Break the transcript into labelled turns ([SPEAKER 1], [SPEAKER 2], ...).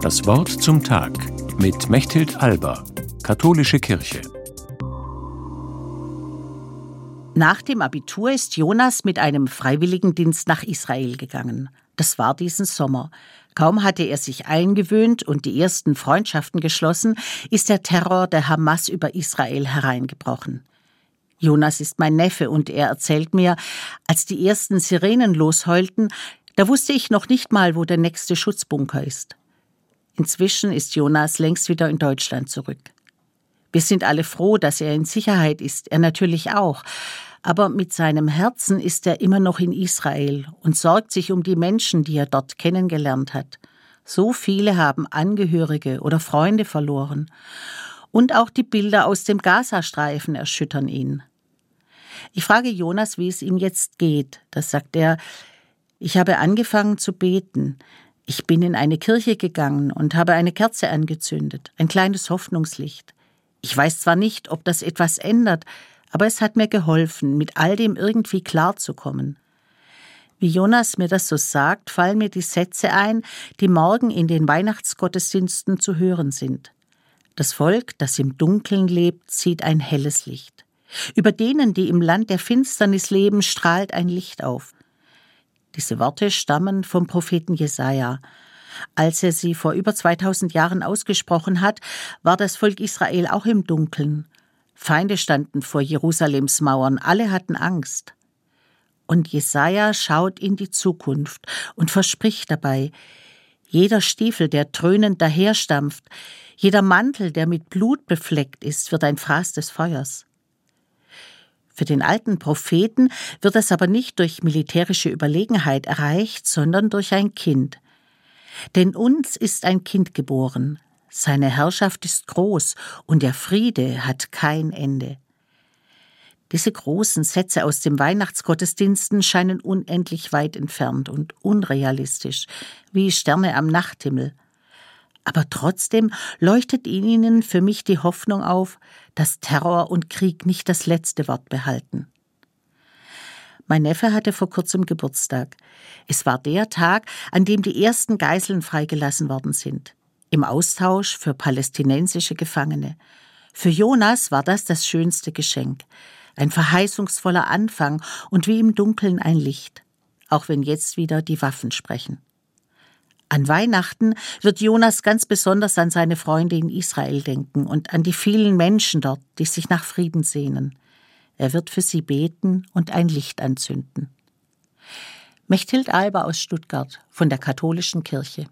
[SPEAKER 1] Das Wort zum Tag mit Mechthild Alba, Katholische Kirche.
[SPEAKER 2] Nach dem Abitur ist Jonas mit einem Freiwilligendienst nach Israel gegangen. Das war diesen Sommer. Kaum hatte er sich eingewöhnt und die ersten Freundschaften geschlossen, ist der Terror der Hamas über Israel hereingebrochen. Jonas ist mein Neffe und er erzählt mir, als die ersten Sirenen losheulten, da wusste ich noch nicht mal, wo der nächste Schutzbunker ist. Inzwischen ist Jonas längst wieder in Deutschland zurück. Wir sind alle froh, dass er in Sicherheit ist, er natürlich auch. Aber mit seinem Herzen ist er immer noch in Israel und sorgt sich um die Menschen, die er dort kennengelernt hat. So viele haben Angehörige oder Freunde verloren. Und auch die Bilder aus dem Gazastreifen erschüttern ihn. Ich frage Jonas, wie es ihm jetzt geht. Das sagt er, ich habe angefangen zu beten. Ich bin in eine Kirche gegangen und habe eine Kerze angezündet, ein kleines Hoffnungslicht. Ich weiß zwar nicht, ob das etwas ändert, aber es hat mir geholfen, mit all dem irgendwie klarzukommen. Wie Jonas mir das so sagt, fallen mir die Sätze ein, die morgen in den Weihnachtsgottesdiensten zu hören sind. Das Volk, das im Dunkeln lebt, sieht ein helles Licht. Über denen, die im Land der Finsternis leben, strahlt ein Licht auf. Diese Worte stammen vom Propheten Jesaja. Als er sie vor über 2000 Jahren ausgesprochen hat, war das Volk Israel auch im Dunkeln. Feinde standen vor Jerusalems Mauern, alle hatten Angst. Und Jesaja schaut in die Zukunft und verspricht dabei, jeder Stiefel, der dröhnend daherstampft, jeder Mantel, der mit Blut befleckt ist, wird ein Fraß des Feuers. Für den alten Propheten wird das aber nicht durch militärische Überlegenheit erreicht, sondern durch ein Kind. Denn uns ist ein Kind geboren, seine Herrschaft ist groß und der Friede hat kein Ende. Diese großen Sätze aus dem Weihnachtsgottesdiensten scheinen unendlich weit entfernt und unrealistisch, wie Sterne am Nachthimmel aber trotzdem leuchtet in ihnen für mich die Hoffnung auf, dass Terror und Krieg nicht das letzte Wort behalten. Mein Neffe hatte vor kurzem Geburtstag. Es war der Tag, an dem die ersten Geiseln freigelassen worden sind. Im Austausch für palästinensische Gefangene. Für Jonas war das das schönste Geschenk. Ein verheißungsvoller Anfang und wie im Dunkeln ein Licht. Auch wenn jetzt wieder die Waffen sprechen. An Weihnachten wird Jonas ganz besonders an seine Freunde in Israel denken und an die vielen Menschen dort, die sich nach Frieden sehnen. Er wird für sie beten und ein Licht anzünden. Mechthild Alba aus Stuttgart von der Katholischen Kirche.